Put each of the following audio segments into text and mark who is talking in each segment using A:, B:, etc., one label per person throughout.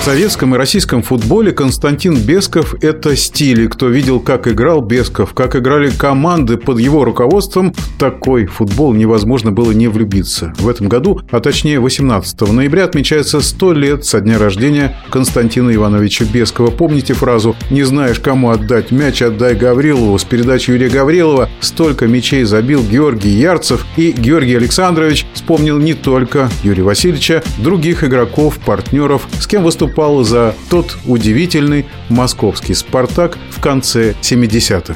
A: В советском и российском футболе Константин Бесков – это стиль. И кто видел, как играл Бесков, как играли команды под его руководством, в такой футбол невозможно было не влюбиться. В этом году, а точнее 18 ноября, отмечается 100 лет со дня рождения Константина Ивановича Бескова. Помните фразу «Не знаешь, кому отдать мяч, отдай Гаврилову». С передачи Юрия Гаврилова столько мячей забил Георгий Ярцев. И Георгий Александрович вспомнил не только Юрия Васильевича, других игроков, партнеров, с кем выступал выступал за тот удивительный московский «Спартак» в конце 70-х.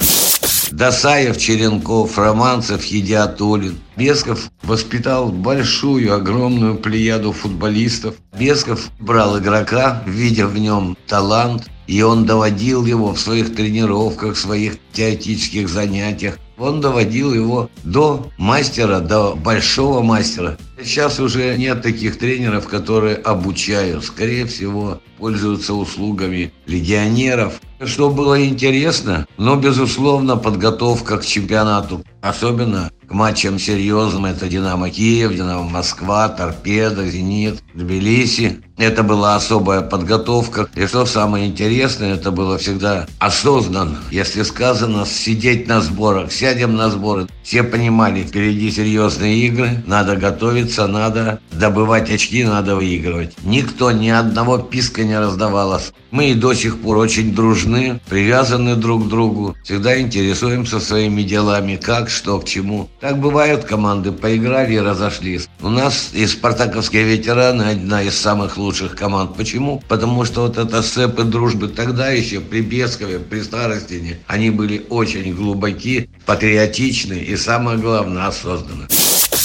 B: Досаев, Черенков, Романцев, Хидиатулин. Бесков воспитал большую, огромную плеяду футболистов. Бесков брал игрока, видя в нем талант, и он доводил его в своих тренировках, в своих теоретических занятиях. Он доводил его до мастера, до большого мастера. Сейчас уже нет таких тренеров, которые обучают. Скорее всего, пользуются услугами легионеров. Что было интересно, но, безусловно, подготовка к чемпионату. Особенно к матчам серьезным. Это «Динамо Киев», «Динамо Москва», «Торпедо», «Зенит», «Тбилиси». Это была особая подготовка. И что самое интересное, это было всегда осознанно. Если сказано сидеть на сборах, сядем на сборы. Все понимали, впереди серьезные игры, надо готовиться, надо добывать очки, надо выигрывать. Никто ни одного писка не раздавалось. Мы и до сих пор очень дружны, привязаны друг к другу, всегда интересуемся своими делами, как, что, к чему. Так бывают команды, поиграли и разошлись. У нас и спартаковские ветераны одна из самых лучших команд. Почему? Потому что вот это сцепы дружбы тогда еще при Бескове, при Старостине, они были очень глубоки, патриотичны и самое главное осознанны.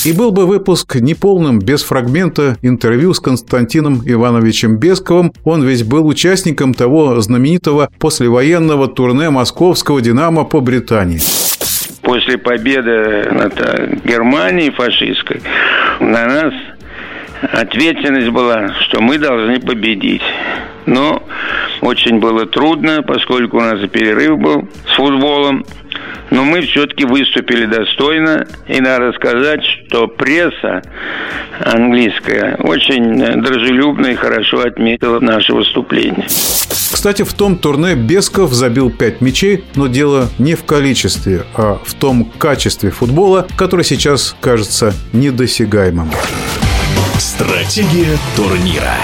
A: И был бы выпуск неполным без фрагмента интервью с Константином Ивановичем Бесковым. Он ведь был участником того знаменитого послевоенного турне московского «Динамо» по Британии
C: после победы над Германией фашистской на нас ответственность была, что мы должны победить. Но очень было трудно, поскольку у нас перерыв был с футболом. Но мы все-таки выступили достойно. И надо сказать, что пресса английская очень дружелюбно и хорошо отметила наше выступление.
A: Кстати, в том турне Бесков забил 5 мячей, но дело не в количестве, а в том качестве футбола, который сейчас кажется недосягаемым.
D: Стратегия турнира.